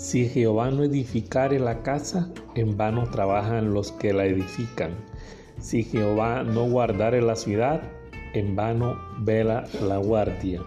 Si Jehová no edificare la casa, en vano trabajan los que la edifican. Si Jehová no guardare la ciudad, en vano vela la guardia.